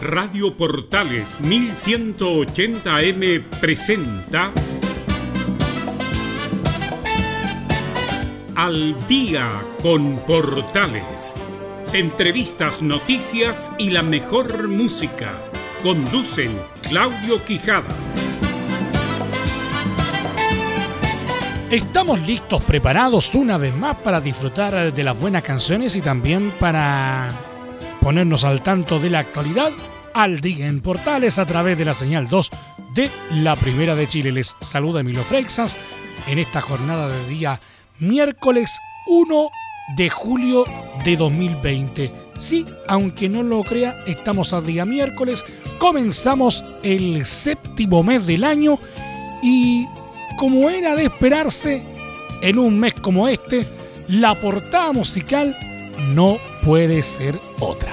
Radio Portales 1180M presenta Al día con Portales. Entrevistas, noticias y la mejor música. Conducen Claudio Quijada. Estamos listos, preparados una vez más para disfrutar de las buenas canciones y también para ponernos al tanto de la actualidad al día en Portales a través de la señal 2 de la Primera de Chile. Les saluda Emilio Freixas en esta jornada de día miércoles 1 de julio de 2020. Sí, aunque no lo crea, estamos a día miércoles, comenzamos el séptimo mes del año y como era de esperarse, en un mes como este, la portada musical no puede ser otra.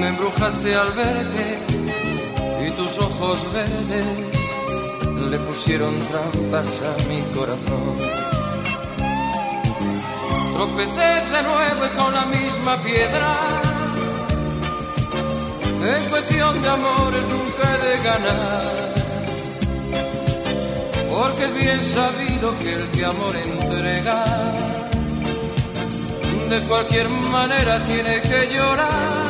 me embrujaste al verte y tus ojos verdes le pusieron trampas a mi corazón. Tropecé de nuevo y con la misma piedra. En cuestión de amores nunca he de ganar. Porque es bien sabido que el que amor entrega, de cualquier manera tiene que llorar.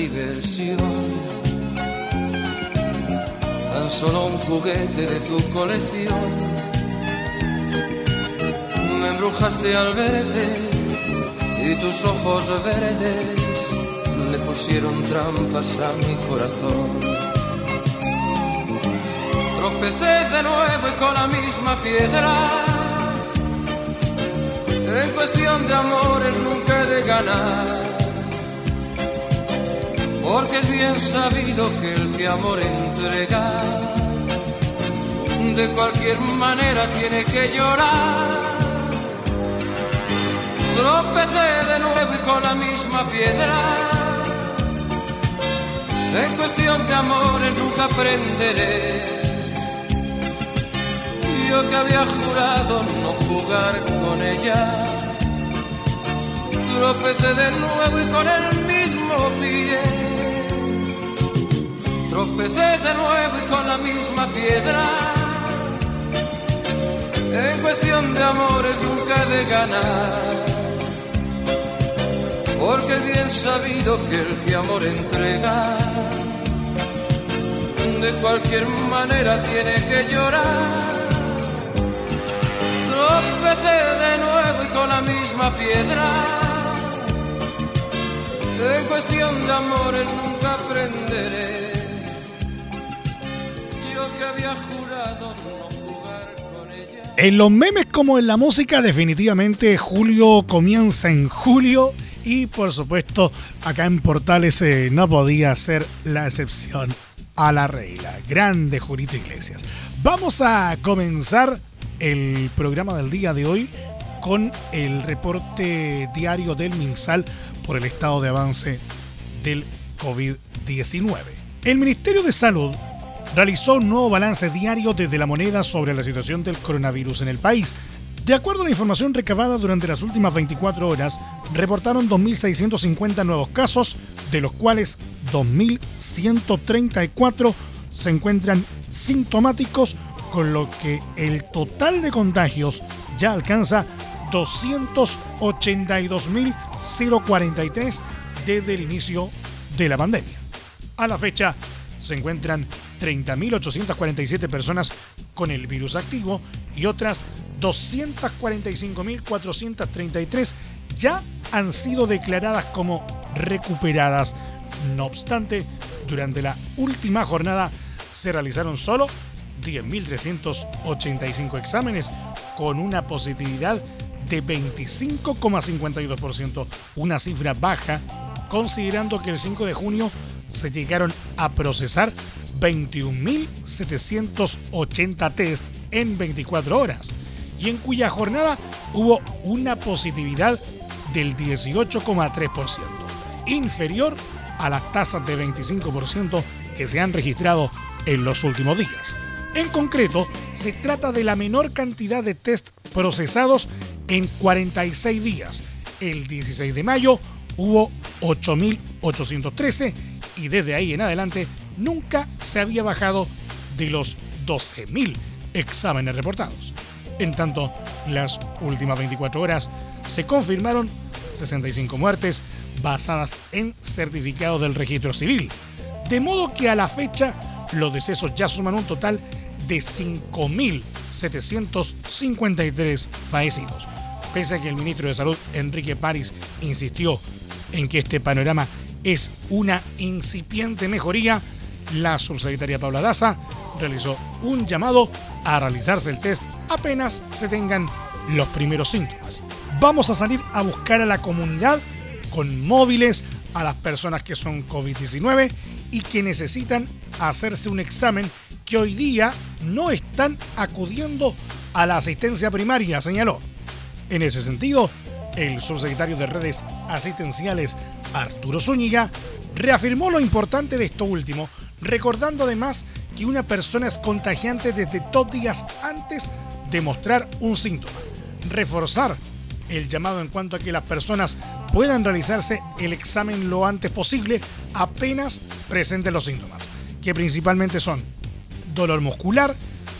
Diversión. Tan solo un juguete de tu colección. Me embrujaste al verte y tus ojos verdes le pusieron trampas a mi corazón. Tropecé de nuevo y con la misma piedra. En cuestión de amores nunca he de ganar porque es bien sabido que el que amor entrega, de cualquier manera tiene que llorar. Tropecé de nuevo y con la misma piedra. En cuestión de amores nunca aprenderé. Yo que había jurado no jugar con ella. Tropecé de nuevo y con el mismo pie. Tropecé de nuevo y con la misma piedra. En cuestión de amores nunca de ganar. Porque bien sabido que el que amor entrega, de cualquier manera tiene que llorar. Tropecé de nuevo y con la misma piedra. En los memes como en la música, definitivamente julio comienza en julio y por supuesto acá en Portales eh, no podía ser la excepción a la regla. Grande Julita Iglesias. Vamos a comenzar el programa del día de hoy con el reporte diario del MinSal por el estado de avance del COVID-19. El Ministerio de Salud realizó un nuevo balance diario desde la moneda sobre la situación del coronavirus en el país. De acuerdo a la información recabada durante las últimas 24 horas, reportaron 2.650 nuevos casos, de los cuales 2.134 se encuentran sintomáticos, con lo que el total de contagios ya alcanza 282.043 desde el inicio de la pandemia. A la fecha se encuentran 30.847 personas con el virus activo y otras 245.433 ya han sido declaradas como recuperadas. No obstante, durante la última jornada se realizaron solo 10.385 exámenes con una positividad de 25,52%, una cifra baja considerando que el 5 de junio se llegaron a procesar 21.780 test en 24 horas y en cuya jornada hubo una positividad del 18,3%, inferior a las tasas de 25% que se han registrado en los últimos días. En concreto, se trata de la menor cantidad de test procesados en 46 días. El 16 de mayo hubo 8.813 y desde ahí en adelante nunca se había bajado de los 12.000 exámenes reportados. En tanto, las últimas 24 horas se confirmaron 65 muertes basadas en certificados del registro civil. De modo que a la fecha los decesos ya suman un total de 5.753 fallecidos. Pese a que el ministro de Salud, Enrique París, insistió en que este panorama es una incipiente mejoría, la subsecretaria Paula Daza realizó un llamado a realizarse el test apenas se tengan los primeros síntomas. Vamos a salir a buscar a la comunidad con móviles, a las personas que son COVID-19 y que necesitan hacerse un examen que hoy día no están acudiendo a la asistencia primaria, señaló. En ese sentido, el subsecretario de redes asistenciales, Arturo Zúñiga, reafirmó lo importante de esto último, recordando además que una persona es contagiante desde dos días antes de mostrar un síntoma. Reforzar el llamado en cuanto a que las personas puedan realizarse el examen lo antes posible apenas presenten los síntomas, que principalmente son dolor muscular,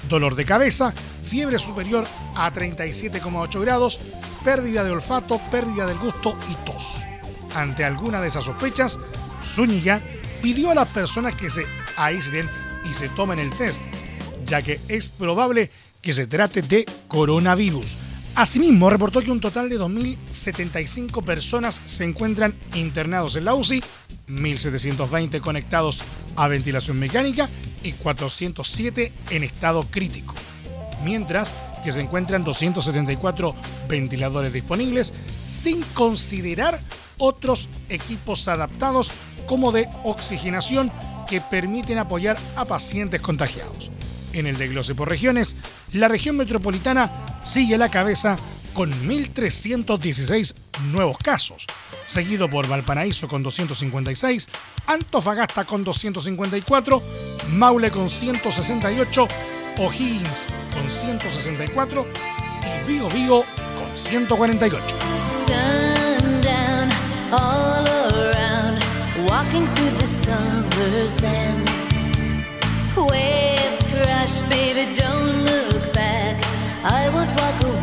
dolor de cabeza, fiebre superior a 37,8 grados, pérdida de olfato, pérdida del gusto y tos. Ante alguna de esas sospechas, Zúñiga pidió a las personas que se aíslen y se tomen el test, ya que es probable que se trate de coronavirus. Asimismo, reportó que un total de 2.075 personas se encuentran internados en la UCI, 1.720 conectados a ventilación mecánica y 407 en estado crítico, mientras que se encuentran 274 ventiladores disponibles, sin considerar otros equipos adaptados como de oxigenación que permiten apoyar a pacientes contagiados. En el desglose por regiones, la región metropolitana sigue la cabeza con 1.316 nuevos casos, seguido por Valparaíso con 256, Antofagasta con 254, Maule con 168, O'Higgins con 164 y Bio Bio con 148. walking through the summer's end. Waves crash, baby, don't look back. I won't walk away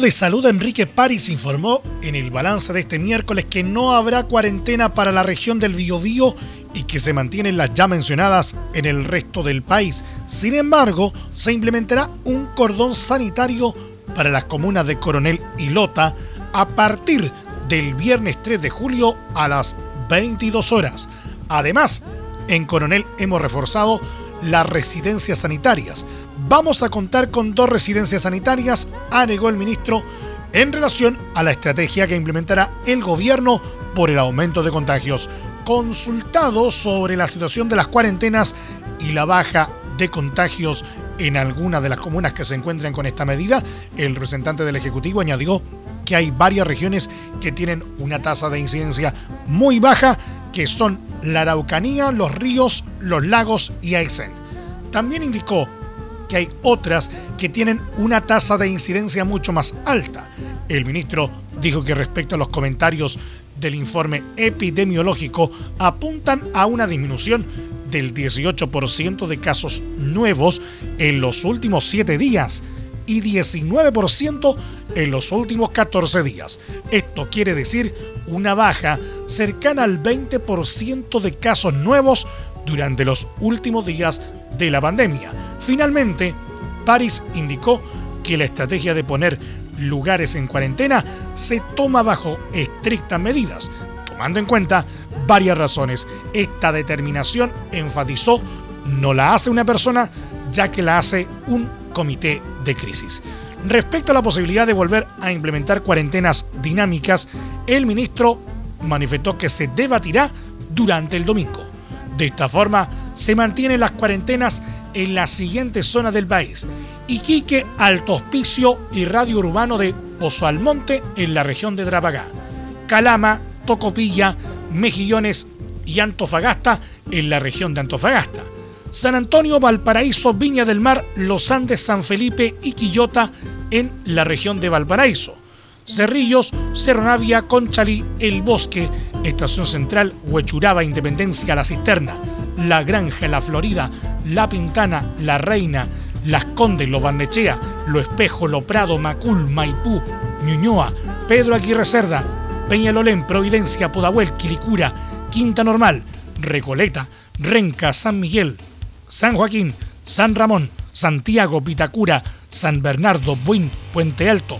de Salud Enrique París informó en el balance de este miércoles que no habrá cuarentena para la región del Biobío y que se mantienen las ya mencionadas en el resto del país. Sin embargo, se implementará un cordón sanitario para las comunas de Coronel y Lota a partir del viernes 3 de julio a las 22 horas. Además, en Coronel hemos reforzado las residencias sanitarias vamos a contar con dos residencias sanitarias, anegó el ministro, en relación a la estrategia que implementará el gobierno por el aumento de contagios. Consultado sobre la situación de las cuarentenas y la baja de contagios en algunas de las comunas que se encuentran con esta medida, el representante del Ejecutivo añadió que hay varias regiones que tienen una tasa de incidencia muy baja, que son la Araucanía, los ríos, los lagos y Aysén. También indicó que hay otras que tienen una tasa de incidencia mucho más alta. El ministro dijo que respecto a los comentarios del informe epidemiológico apuntan a una disminución del 18% de casos nuevos en los últimos 7 días y 19% en los últimos 14 días. Esto quiere decir una baja cercana al 20% de casos nuevos durante los últimos días de la pandemia. Finalmente, París indicó que la estrategia de poner lugares en cuarentena se toma bajo estrictas medidas, tomando en cuenta varias razones. Esta determinación, enfatizó, no la hace una persona, ya que la hace un comité de crisis. Respecto a la posibilidad de volver a implementar cuarentenas dinámicas, el ministro manifestó que se debatirá durante el domingo. De esta forma, se mantienen las cuarentenas en las siguientes zonas del país. Iquique, Alto Hospicio y Radio Urbano de Pozo Almonte en la región de Drapagá. Calama, Tocopilla, Mejillones y Antofagasta en la región de Antofagasta. San Antonio, Valparaíso, Viña del Mar, Los Andes, San Felipe y Quillota en la región de Valparaíso. Cerrillos, Cerro Navia, Conchalí, El Bosque, Estación Central, Huechuraba, Independencia, La Cisterna, La Granja, La Florida, La Pintana, La Reina, Las Condes, Lo Barnechea, Lo Espejo, Lo Prado, Macul, Maipú, Ñuñoa, Pedro Aguirre Cerda, Peñalolén, Providencia, Pudahuel, Quilicura, Quinta Normal, Recoleta, Renca, San Miguel, San Joaquín, San Ramón, Santiago, Pitacura, San Bernardo, Buin, Puente Alto,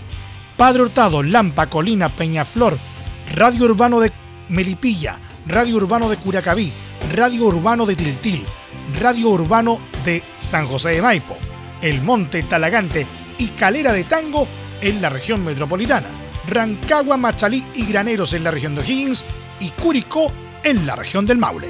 Padre Hurtado, Lampa, Colina, Peñaflor, Radio Urbano de Melipilla, Radio Urbano de Curacaví, Radio Urbano de Tiltil, Radio Urbano de San José de Maipo, El Monte, Talagante y Calera de Tango en la región metropolitana, Rancagua, Machalí y Graneros en la región de O'Higgins y Curicó en la región del Maule.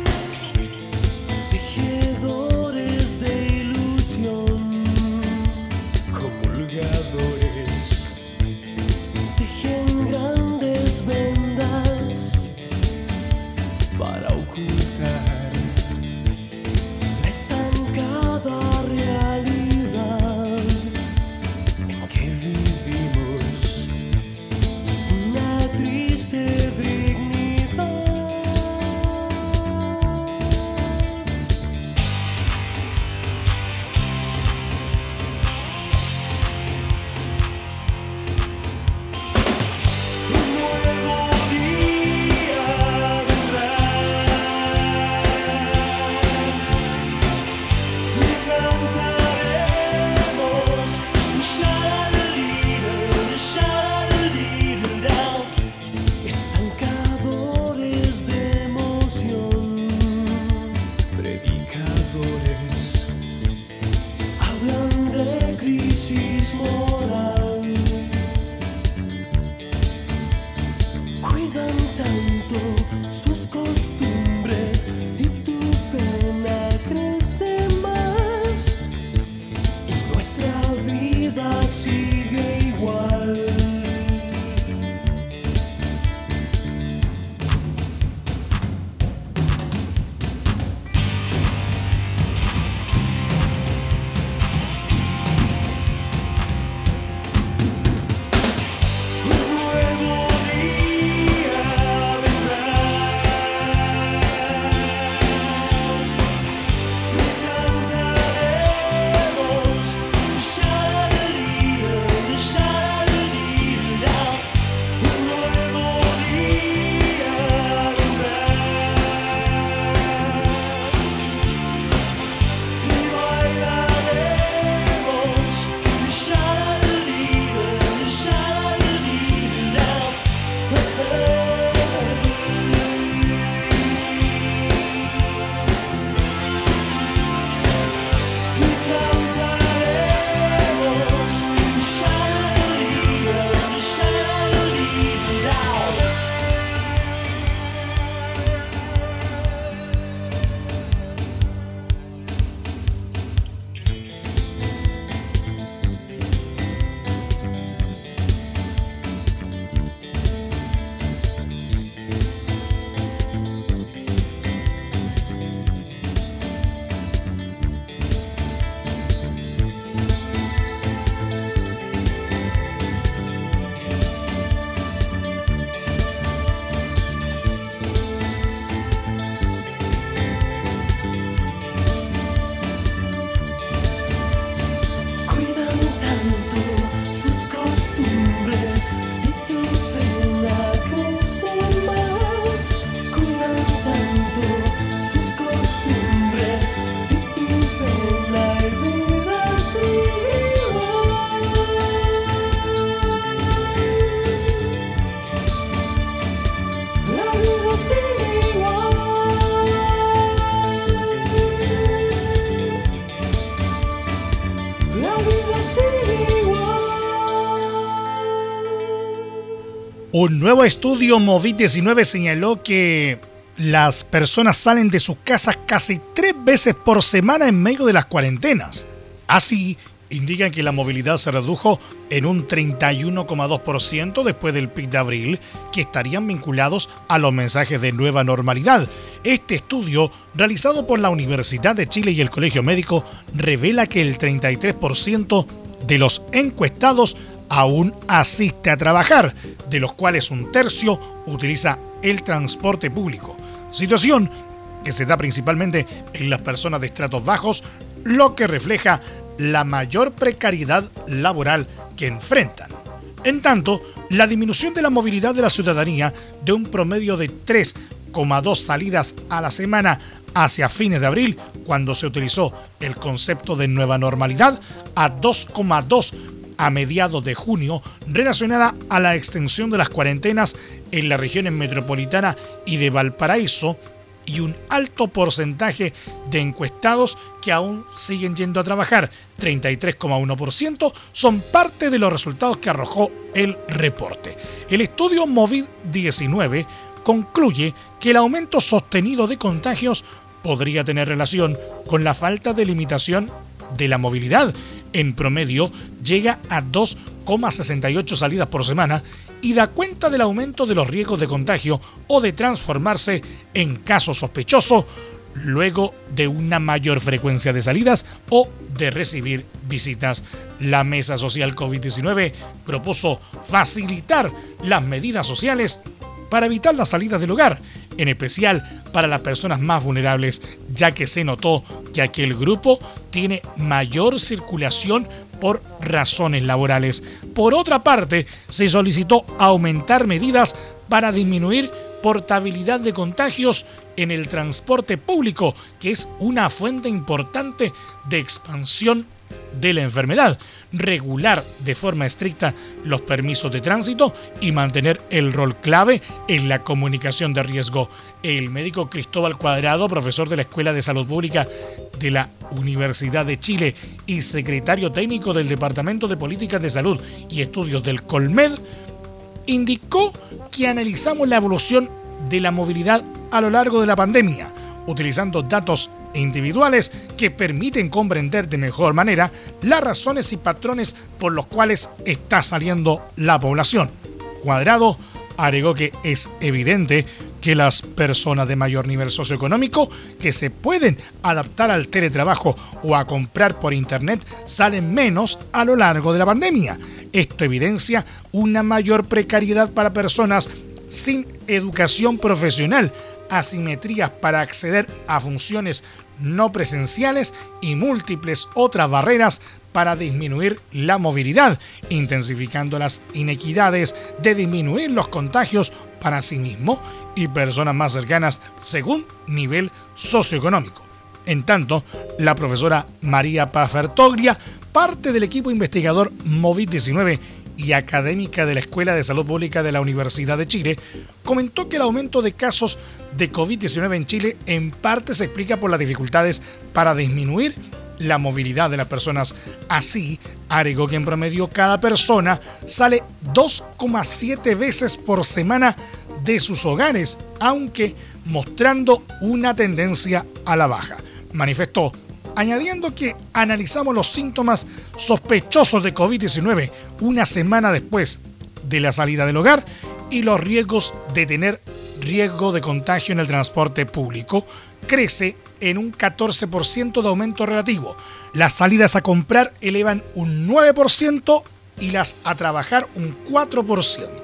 Un nuevo estudio Movid-19 señaló que las personas salen de sus casas casi tres veces por semana en medio de las cuarentenas. Así, indican que la movilidad se redujo en un 31,2% después del pic de abril, que estarían vinculados a los mensajes de nueva normalidad. Este estudio, realizado por la Universidad de Chile y el Colegio Médico, revela que el 33% de los encuestados aún asiste a trabajar, de los cuales un tercio utiliza el transporte público. Situación que se da principalmente en las personas de estratos bajos, lo que refleja la mayor precariedad laboral que enfrentan. En tanto, la disminución de la movilidad de la ciudadanía de un promedio de 3,2 salidas a la semana hacia fines de abril, cuando se utilizó el concepto de nueva normalidad, a 2,2 a mediados de junio relacionada a la extensión de las cuarentenas en las regiones metropolitana y de Valparaíso y un alto porcentaje de encuestados que aún siguen yendo a trabajar, 33,1%, son parte de los resultados que arrojó el reporte. El estudio Movid-19 concluye que el aumento sostenido de contagios podría tener relación con la falta de limitación de la movilidad en promedio llega a 2,68 salidas por semana y da cuenta del aumento de los riesgos de contagio o de transformarse en caso sospechoso luego de una mayor frecuencia de salidas o de recibir visitas. La Mesa Social COVID-19 propuso facilitar las medidas sociales para evitar las salidas del hogar, en especial para las personas más vulnerables, ya que se notó que aquel grupo tiene mayor circulación por razones laborales. Por otra parte, se solicitó aumentar medidas para disminuir portabilidad de contagios en el transporte público, que es una fuente importante de expansión de la enfermedad, regular de forma estricta los permisos de tránsito y mantener el rol clave en la comunicación de riesgo. El médico Cristóbal Cuadrado, profesor de la Escuela de Salud Pública de la Universidad de Chile y secretario técnico del Departamento de Políticas de Salud y Estudios del Colmed, indicó que analizamos la evolución de la movilidad a lo largo de la pandemia, utilizando datos individuales que permiten comprender de mejor manera las razones y patrones por los cuales está saliendo la población. Cuadrado agregó que es evidente que las personas de mayor nivel socioeconómico que se pueden adaptar al teletrabajo o a comprar por internet salen menos a lo largo de la pandemia. Esto evidencia una mayor precariedad para personas sin educación profesional, asimetrías para acceder a funciones no presenciales y múltiples otras barreras para disminuir la movilidad, intensificando las inequidades de disminuir los contagios para sí mismo y personas más cercanas según nivel socioeconómico. En tanto, la profesora María Pafertoglia, parte del equipo investigador MOVID-19 y académica de la Escuela de Salud Pública de la Universidad de Chile, comentó que el aumento de casos de COVID-19 en Chile en parte se explica por las dificultades para disminuir la movilidad de las personas. Así, agregó que en promedio cada persona sale 2,7 veces por semana de sus hogares, aunque mostrando una tendencia a la baja. Manifestó añadiendo que analizamos los síntomas sospechosos de COVID-19 una semana después de la salida del hogar y los riesgos de tener riesgo de contagio en el transporte público crece en un 14% de aumento relativo. Las salidas a comprar elevan un 9% y las a trabajar un 4%.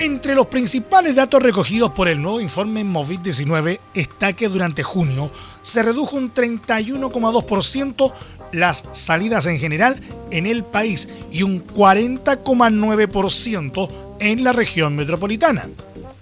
Entre los principales datos recogidos por el nuevo informe MOVID-19 está que durante junio se redujo un 31,2% las salidas en general en el país y un 40,9% en la región metropolitana.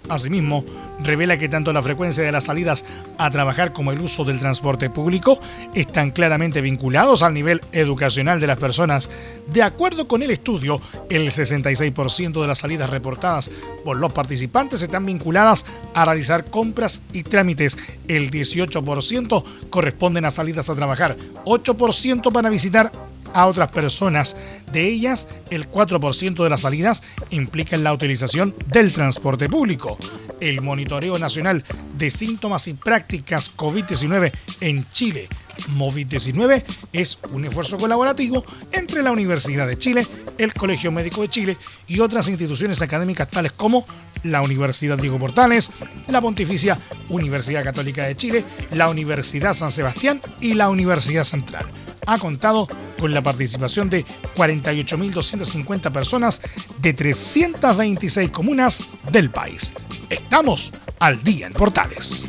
Asimismo, revela que tanto la frecuencia de las salidas a trabajar como el uso del transporte público están claramente vinculados al nivel educacional de las personas. De acuerdo con el estudio, el 66% de las salidas reportadas por los participantes están vinculadas a realizar compras y trámites. El 18% corresponden a salidas a trabajar, 8% para visitar a otras personas. De ellas, el 4% de las salidas implican la utilización del transporte público. El monitoreo nacional de síntomas y prácticas COVID-19 en Chile MOVID-19 es un esfuerzo colaborativo entre la Universidad de Chile, el Colegio Médico de Chile y otras instituciones académicas tales como la Universidad Diego Portales, la Pontificia Universidad Católica de Chile, la Universidad San Sebastián y la Universidad Central. Ha contado con la participación de 48.250 personas de 326 comunas del país. Estamos al día en Portales.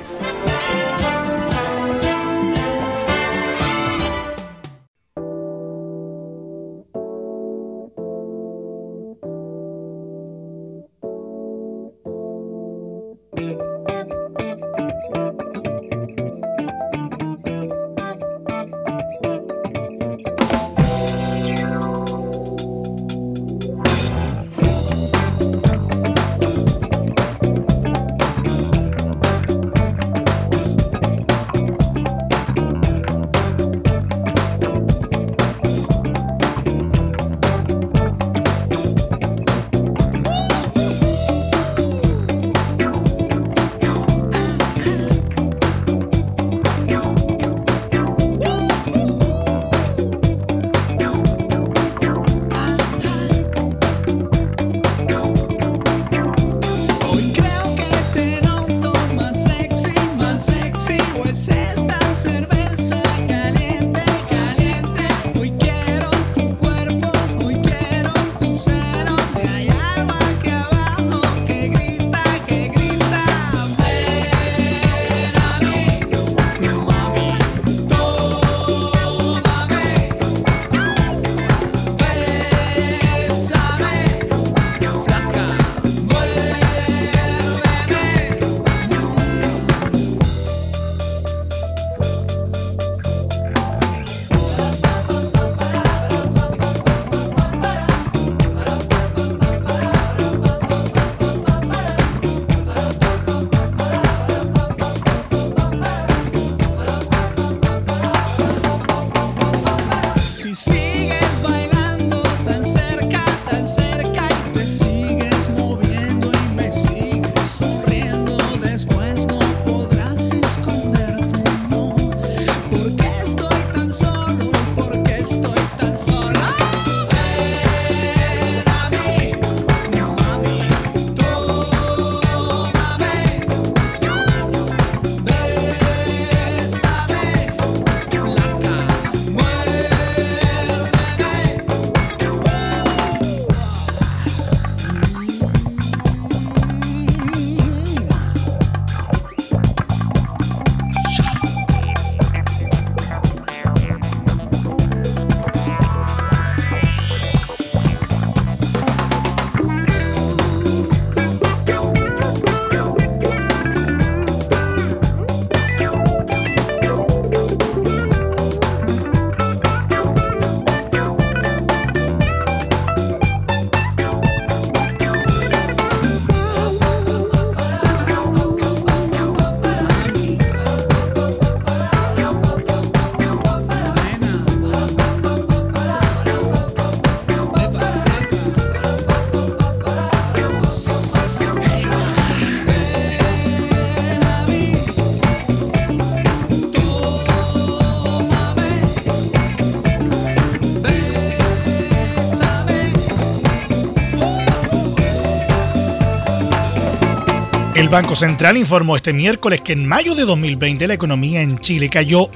Banco Central informó este miércoles que en mayo de 2020 la economía en Chile cayó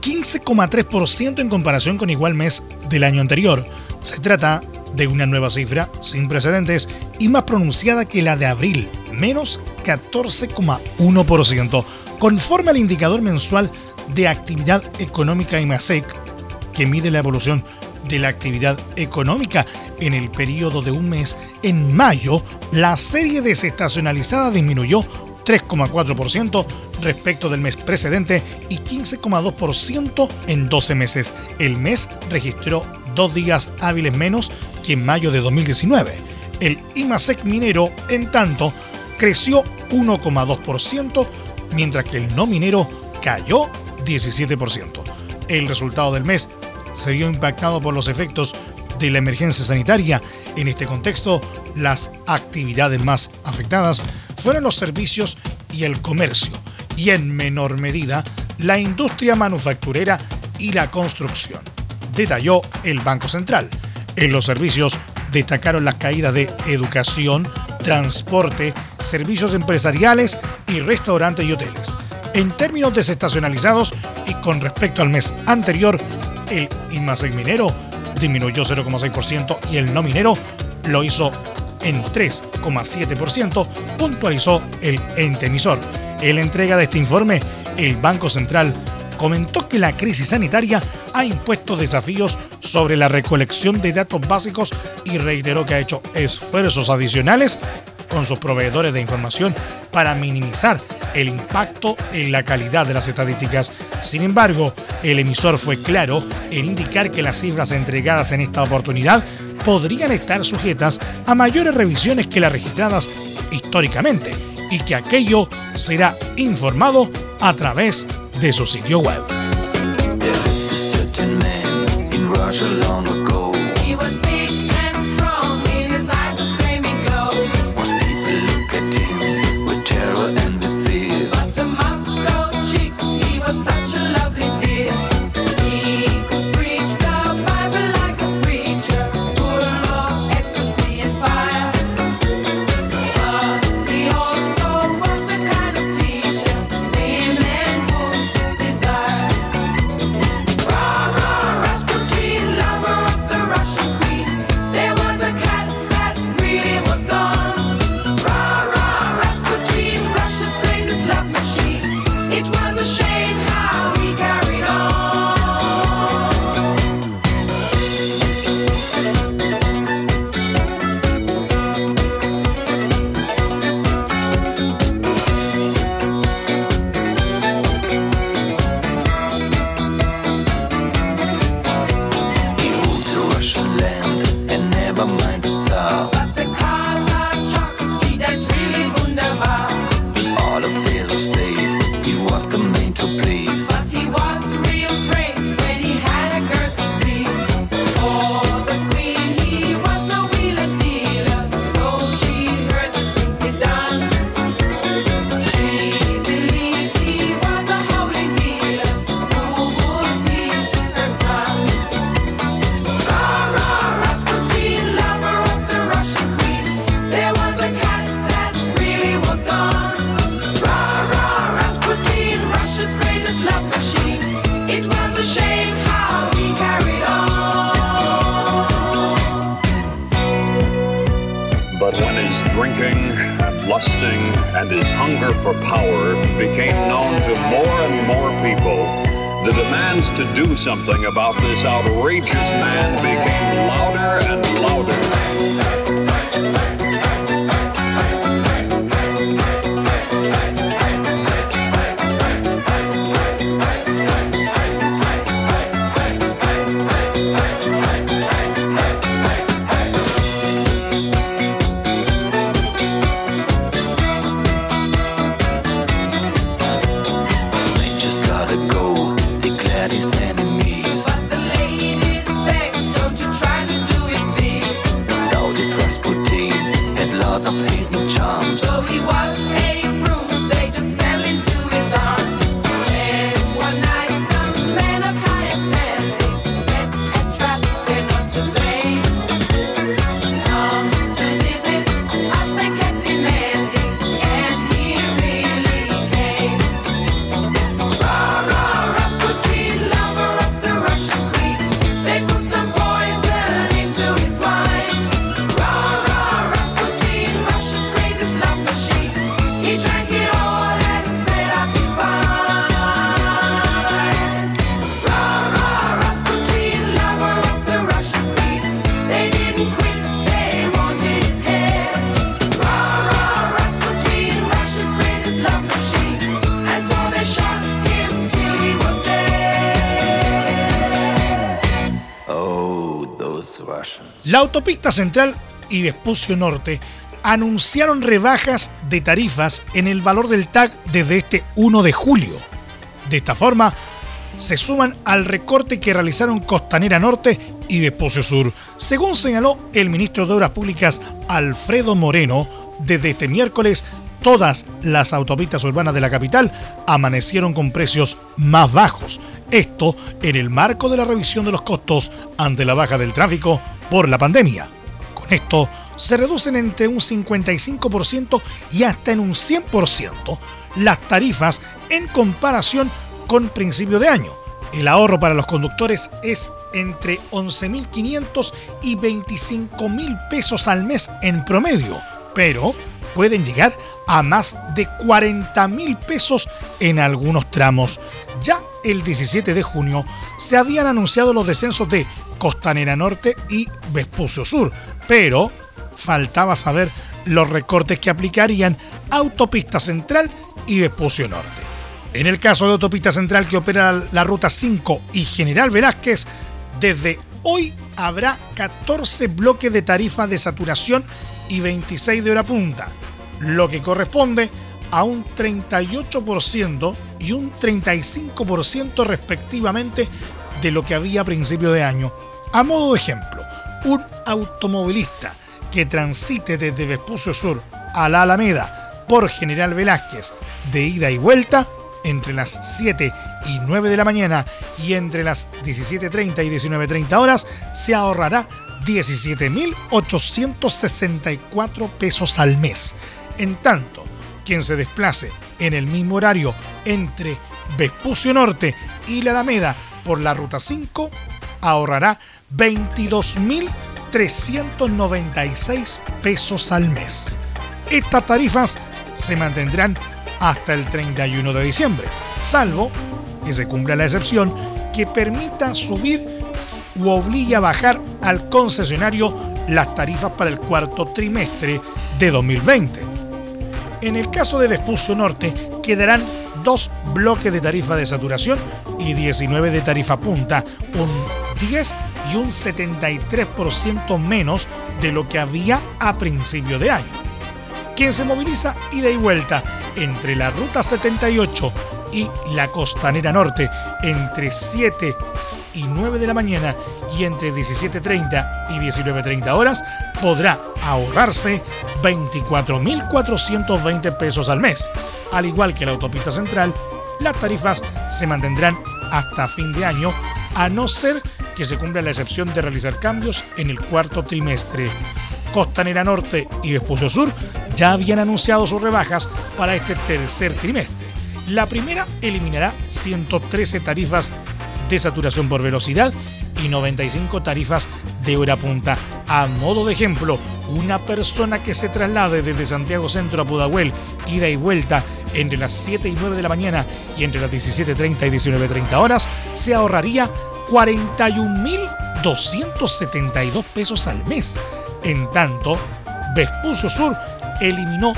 15,3% en comparación con igual mes del año anterior. Se trata de una nueva cifra sin precedentes y más pronunciada que la de abril, menos 14,1%, conforme al indicador mensual de actividad económica IMASEC, que mide la evolución de la actividad económica en el periodo de un mes, en mayo la serie desestacionalizada disminuyó 3,4% respecto del mes precedente y 15,2% en 12 meses. El mes registró dos días hábiles menos que en mayo de 2019. El IMASEC minero, en tanto, creció 1,2%, mientras que el no minero cayó 17%. El resultado del mes se vio impactado por los efectos de la emergencia sanitaria. En este contexto, las actividades más afectadas fueron los servicios y el comercio, y en menor medida la industria manufacturera y la construcción, detalló el Banco Central. En los servicios destacaron las caídas de educación, transporte, servicios empresariales y restaurantes y hoteles. En términos desestacionalizados y con respecto al mes anterior, el IMASEC minero disminuyó 0,6% y el no minero lo hizo en 3,7%, puntualizó el ente emisor. En la entrega de este informe, el Banco Central comentó que la crisis sanitaria ha impuesto desafíos sobre la recolección de datos básicos y reiteró que ha hecho esfuerzos adicionales con sus proveedores de información para minimizar el impacto en la calidad de las estadísticas. Sin embargo, el emisor fue claro en indicar que las cifras entregadas en esta oportunidad podrían estar sujetas a mayores revisiones que las registradas históricamente y que aquello será informado a través de su sitio web. Autopista central y Vespucio Norte anunciaron rebajas de tarifas en el valor del TAG desde este 1 de julio. De esta forma, se suman al recorte que realizaron Costanera Norte y Vespucio Sur, según señaló el ministro de Obras Públicas Alfredo Moreno, desde este miércoles todas las autopistas urbanas de la capital amanecieron con precios más bajos. Esto en el marco de la revisión de los costos ante la baja del tráfico por la pandemia. Con esto se reducen entre un 55% y hasta en un 100% las tarifas en comparación con principio de año. El ahorro para los conductores es entre 11.500 y 25.000 pesos al mes en promedio, pero pueden llegar a más de 40.000 pesos en algunos tramos. Ya el 17 de junio se habían anunciado los descensos de Costanera Norte y Vespucio Sur, pero faltaba saber los recortes que aplicarían Autopista Central y Vespucio Norte. En el caso de Autopista Central que opera la Ruta 5 y General Velázquez, desde hoy habrá 14 bloques de tarifa de saturación y 26 de hora punta, lo que corresponde a un 38% y un 35% respectivamente de lo que había a principio de año. A modo de ejemplo, un automovilista que transite desde Vespucio Sur a la Alameda por General Velázquez de ida y vuelta entre las 7 y 9 de la mañana y entre las 17.30 y 19.30 horas se ahorrará 17.864 pesos al mes. En tanto, quien se desplace en el mismo horario entre Vespucio Norte y la Alameda por la Ruta 5 ahorrará 22.396 pesos al mes. Estas tarifas se mantendrán hasta el 31 de diciembre, salvo que se cumpla la excepción que permita subir u obligue a bajar al concesionario las tarifas para el cuarto trimestre de 2020. En el caso de Vespucio Norte quedarán dos bloques de tarifa de saturación y 19 de tarifa punta, un 10 y un 73% menos de lo que había a principio de año. Quien se moviliza ida y vuelta entre la Ruta 78 y la Costanera Norte entre 7 y 9 de la mañana y entre 17.30 y 19.30 horas podrá ahorrarse 24.420 pesos al mes. Al igual que la autopista central, las tarifas se mantendrán hasta fin de año a no ser que se cumpla la excepción de realizar cambios en el cuarto trimestre. Costanera Norte y Vespucio Sur ya habían anunciado sus rebajas para este tercer trimestre. La primera eliminará 113 tarifas de saturación por velocidad y 95 tarifas de hora punta. A modo de ejemplo, una persona que se traslade desde Santiago Centro a Pudahuel, ida y vuelta entre las 7 y 9 de la mañana y entre las 17.30 y 19.30 horas, se ahorraría 41.272 pesos al mes. En tanto, Vespucio Sur eliminó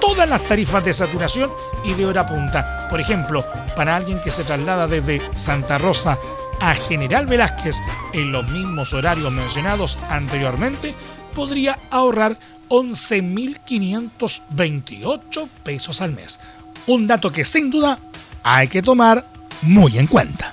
todas las tarifas de saturación y de hora punta. Por ejemplo, para alguien que se traslada desde Santa Rosa a General Velázquez en los mismos horarios mencionados anteriormente, podría ahorrar 11.528 pesos al mes. Un dato que sin duda hay que tomar muy en cuenta.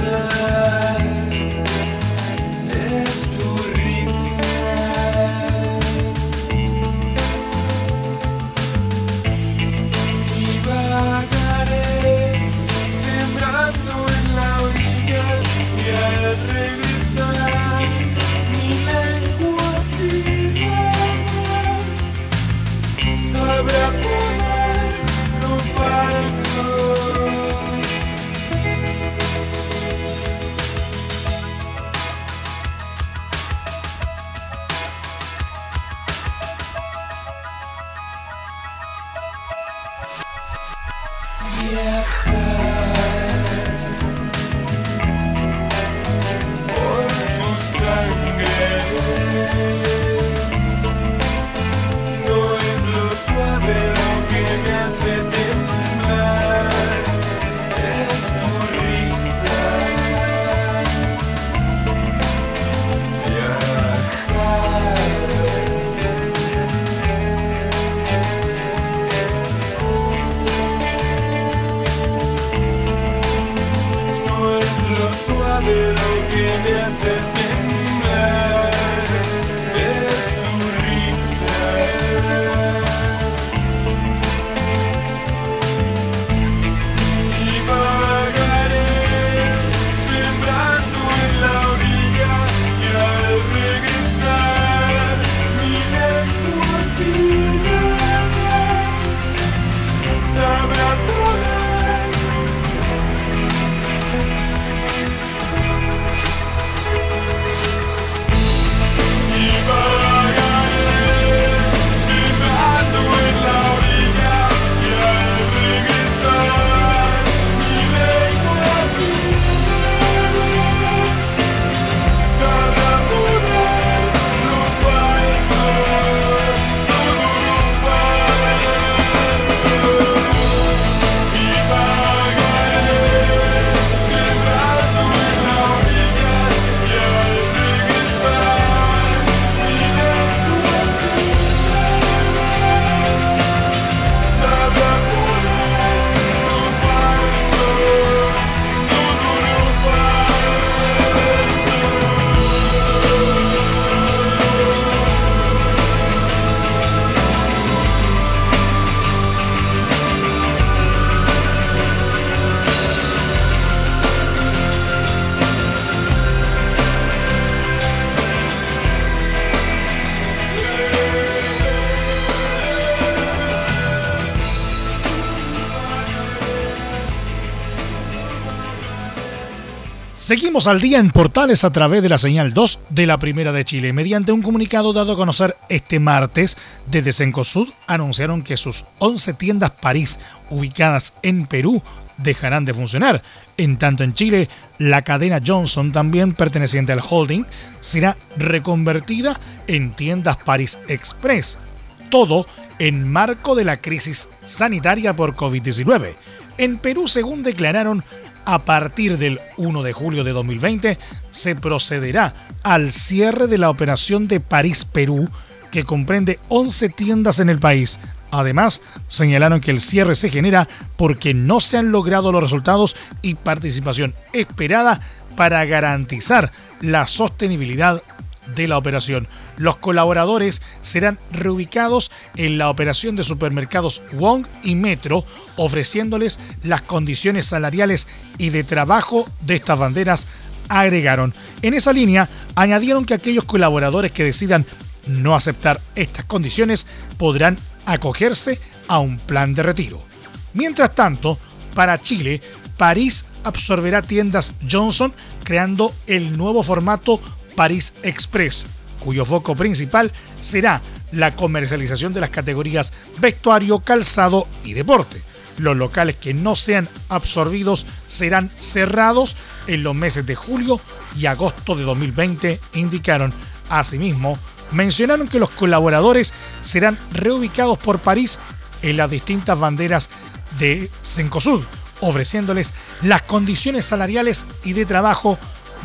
Al día en Portales a través de la señal 2 de la Primera de Chile. Mediante un comunicado dado a conocer este martes, desde Cencosud anunciaron que sus 11 tiendas París ubicadas en Perú dejarán de funcionar. En tanto en Chile, la cadena Johnson, también perteneciente al holding, será reconvertida en tiendas París Express. Todo en marco de la crisis sanitaria por COVID-19. En Perú, según declararon a partir del 1 de julio de 2020 se procederá al cierre de la operación de París-Perú, que comprende 11 tiendas en el país. Además, señalaron que el cierre se genera porque no se han logrado los resultados y participación esperada para garantizar la sostenibilidad de la operación. Los colaboradores serán reubicados en la operación de supermercados Wong y Metro, ofreciéndoles las condiciones salariales y de trabajo de estas banderas, agregaron. En esa línea, añadieron que aquellos colaboradores que decidan no aceptar estas condiciones podrán acogerse a un plan de retiro. Mientras tanto, para Chile, París absorberá tiendas Johnson creando el nuevo formato París Express, cuyo foco principal será la comercialización de las categorías vestuario, calzado y deporte. Los locales que no sean absorbidos serán cerrados en los meses de julio y agosto de 2020, indicaron. Asimismo, mencionaron que los colaboradores serán reubicados por París en las distintas banderas de Cencosud, ofreciéndoles las condiciones salariales y de trabajo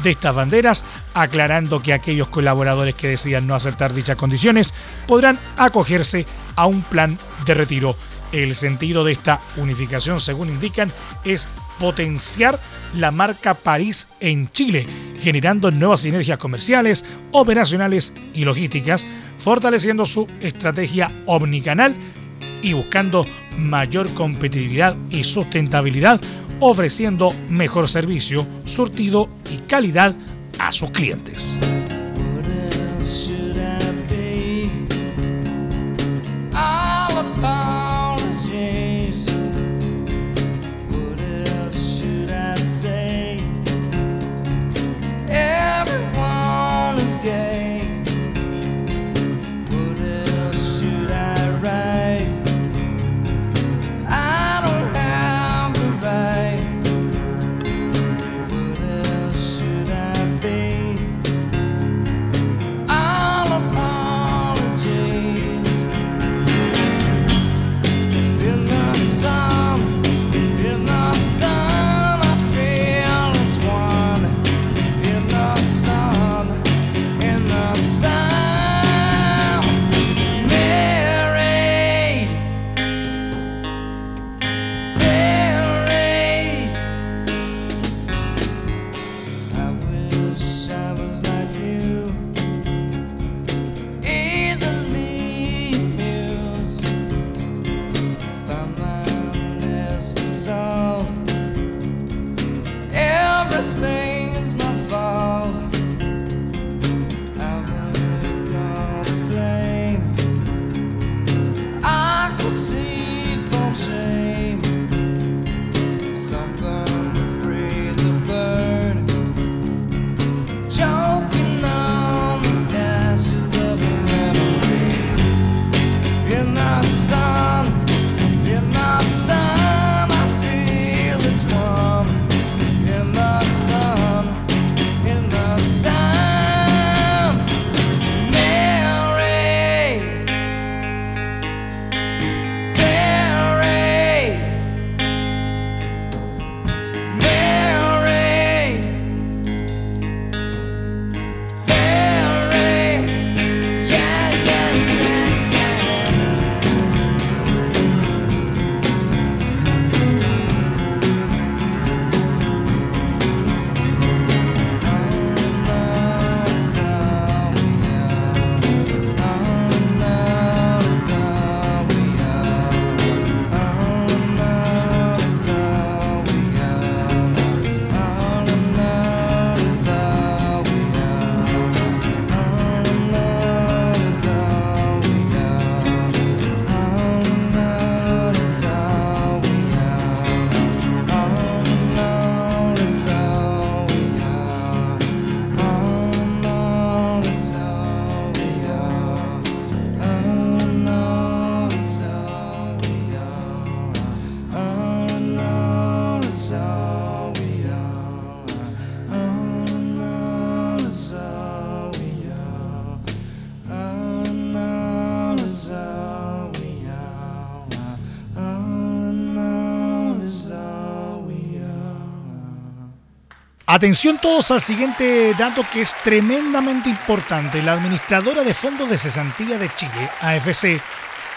de estas banderas, aclarando que aquellos colaboradores que decidan no aceptar dichas condiciones podrán acogerse a un plan de retiro. El sentido de esta unificación, según indican, es potenciar la marca París en Chile, generando nuevas sinergias comerciales, operacionales y logísticas, fortaleciendo su estrategia omnicanal y buscando mayor competitividad y sustentabilidad ofreciendo mejor servicio, surtido y calidad a sus clientes. Atención todos al siguiente dato que es tremendamente importante. La administradora de fondos de cesantía de Chile, AFC,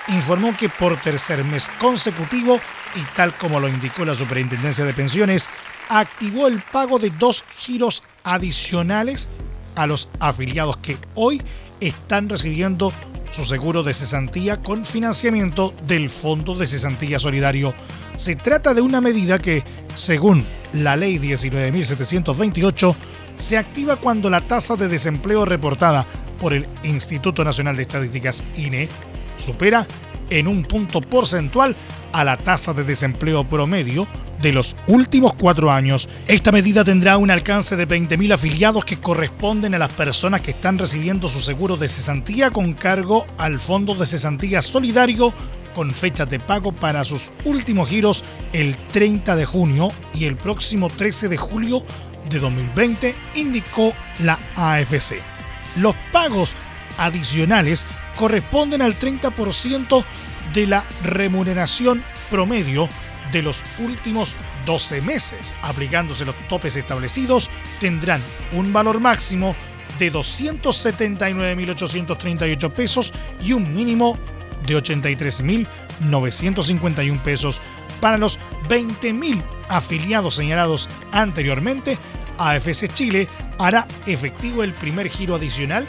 informó que por tercer mes consecutivo, y tal como lo indicó la Superintendencia de Pensiones, activó el pago de dos giros adicionales a los afiliados que hoy están recibiendo su seguro de cesantía con financiamiento del Fondo de Cesantía Solidario. Se trata de una medida que, según la Ley 19.728, se activa cuando la tasa de desempleo reportada por el Instituto Nacional de Estadísticas INE supera en un punto porcentual a la tasa de desempleo promedio de los últimos cuatro años. Esta medida tendrá un alcance de 20.000 afiliados que corresponden a las personas que están recibiendo su seguro de cesantía con cargo al Fondo de Cesantía Solidario con fechas de pago para sus últimos giros el 30 de junio y el próximo 13 de julio de 2020, indicó la AFC. Los pagos adicionales corresponden al 30% de la remuneración promedio de los últimos 12 meses. Aplicándose los topes establecidos, tendrán un valor máximo de 279.838 pesos y un mínimo de 83.951 pesos. Para los 20.000 afiliados señalados anteriormente, AFC Chile hará efectivo el primer giro adicional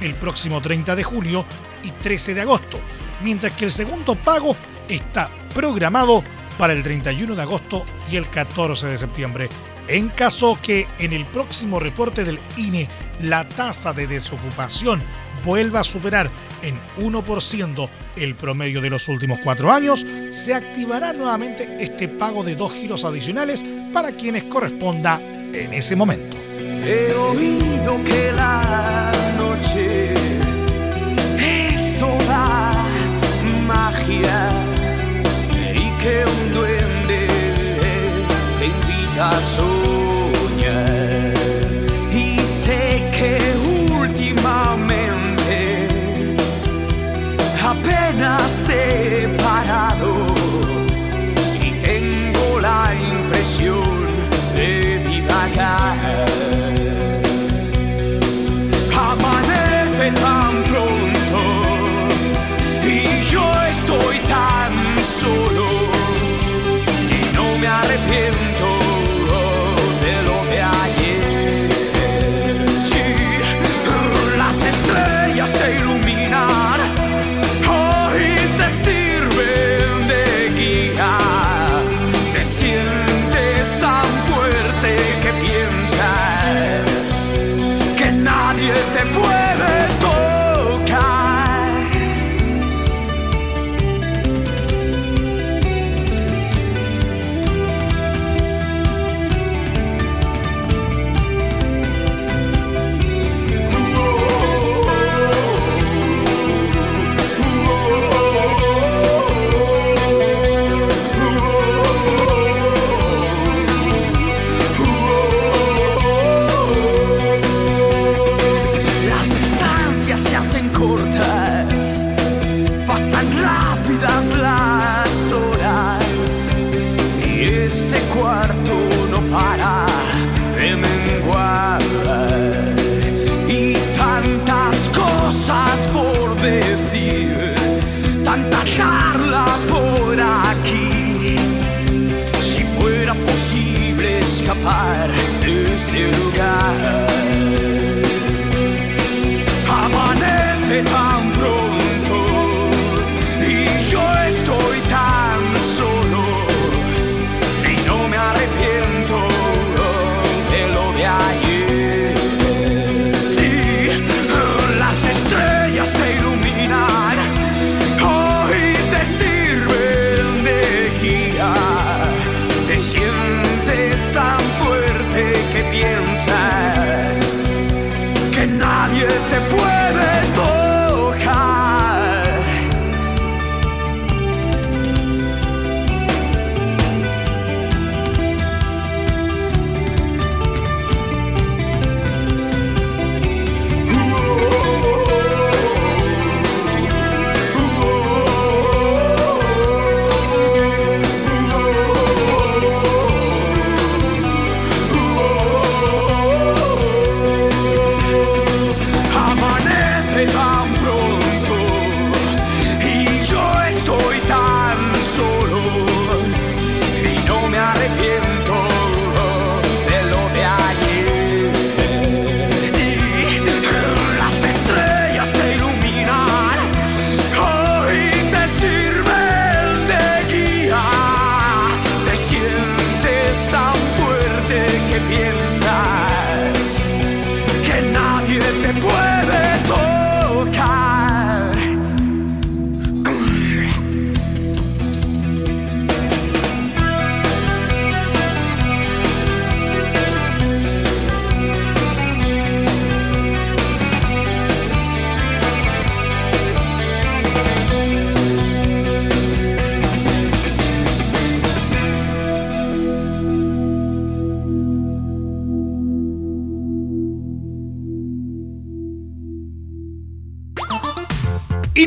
el próximo 30 de julio y 13 de agosto, mientras que el segundo pago está programado para el 31 de agosto y el 14 de septiembre. En caso que en el próximo reporte del INE la tasa de desocupación vuelva a superar en 1% el promedio de los últimos cuatro años, se activará nuevamente este pago de dos giros adicionales para quienes corresponda en ese momento. He oído que la noche es toda magia y que un duende te invita a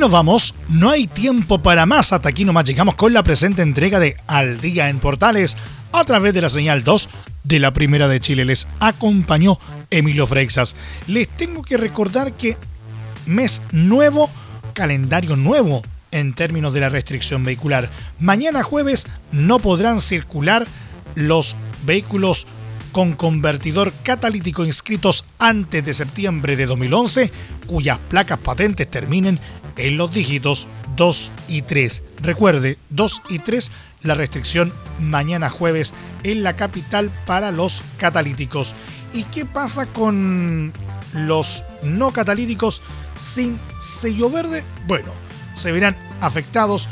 nos vamos, no hay tiempo para más. Hasta aquí nomás llegamos con la presente entrega de Al Día en Portales a través de la señal 2 de la Primera de Chile. Les acompañó Emilio Freixas. Les tengo que recordar que mes nuevo, calendario nuevo en términos de la restricción vehicular. Mañana jueves no podrán circular los vehículos con convertidor catalítico inscritos antes de septiembre de 2011, cuyas placas patentes terminen en los dígitos 2 y 3. Recuerde, 2 y 3 la restricción mañana jueves en la capital para los catalíticos. ¿Y qué pasa con los no catalíticos sin sello verde? Bueno, se verán afectados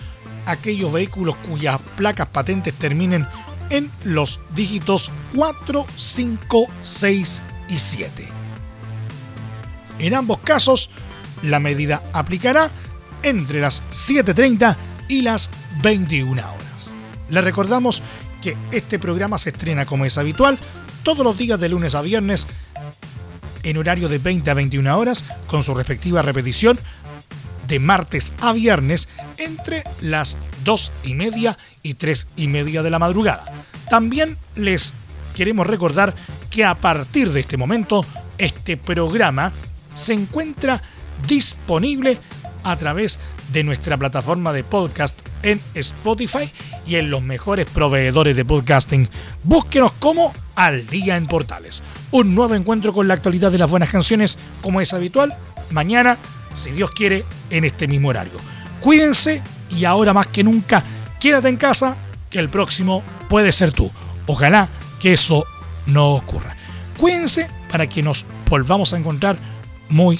aquellos vehículos cuyas placas patentes terminen en los dígitos 4, 5, 6 y 7. En ambos casos, la medida aplicará entre las 7.30 y las 21 horas. Le recordamos que este programa se estrena como es habitual todos los días de lunes a viernes en horario de 20 a 21 horas con su respectiva repetición de martes a viernes entre las 2 y media y 3 y media de la madrugada. También les queremos recordar que a partir de este momento este programa se encuentra disponible a través de nuestra plataforma de podcast en Spotify y en los mejores proveedores de podcasting. Búsquenos como Al Día en Portales. Un nuevo encuentro con la actualidad de las buenas canciones, como es habitual, mañana si Dios quiere, en este mismo horario. Cuídense y ahora más que nunca, quédate en casa, que el próximo puede ser tú. Ojalá que eso no ocurra. Cuídense para que nos volvamos a encontrar muy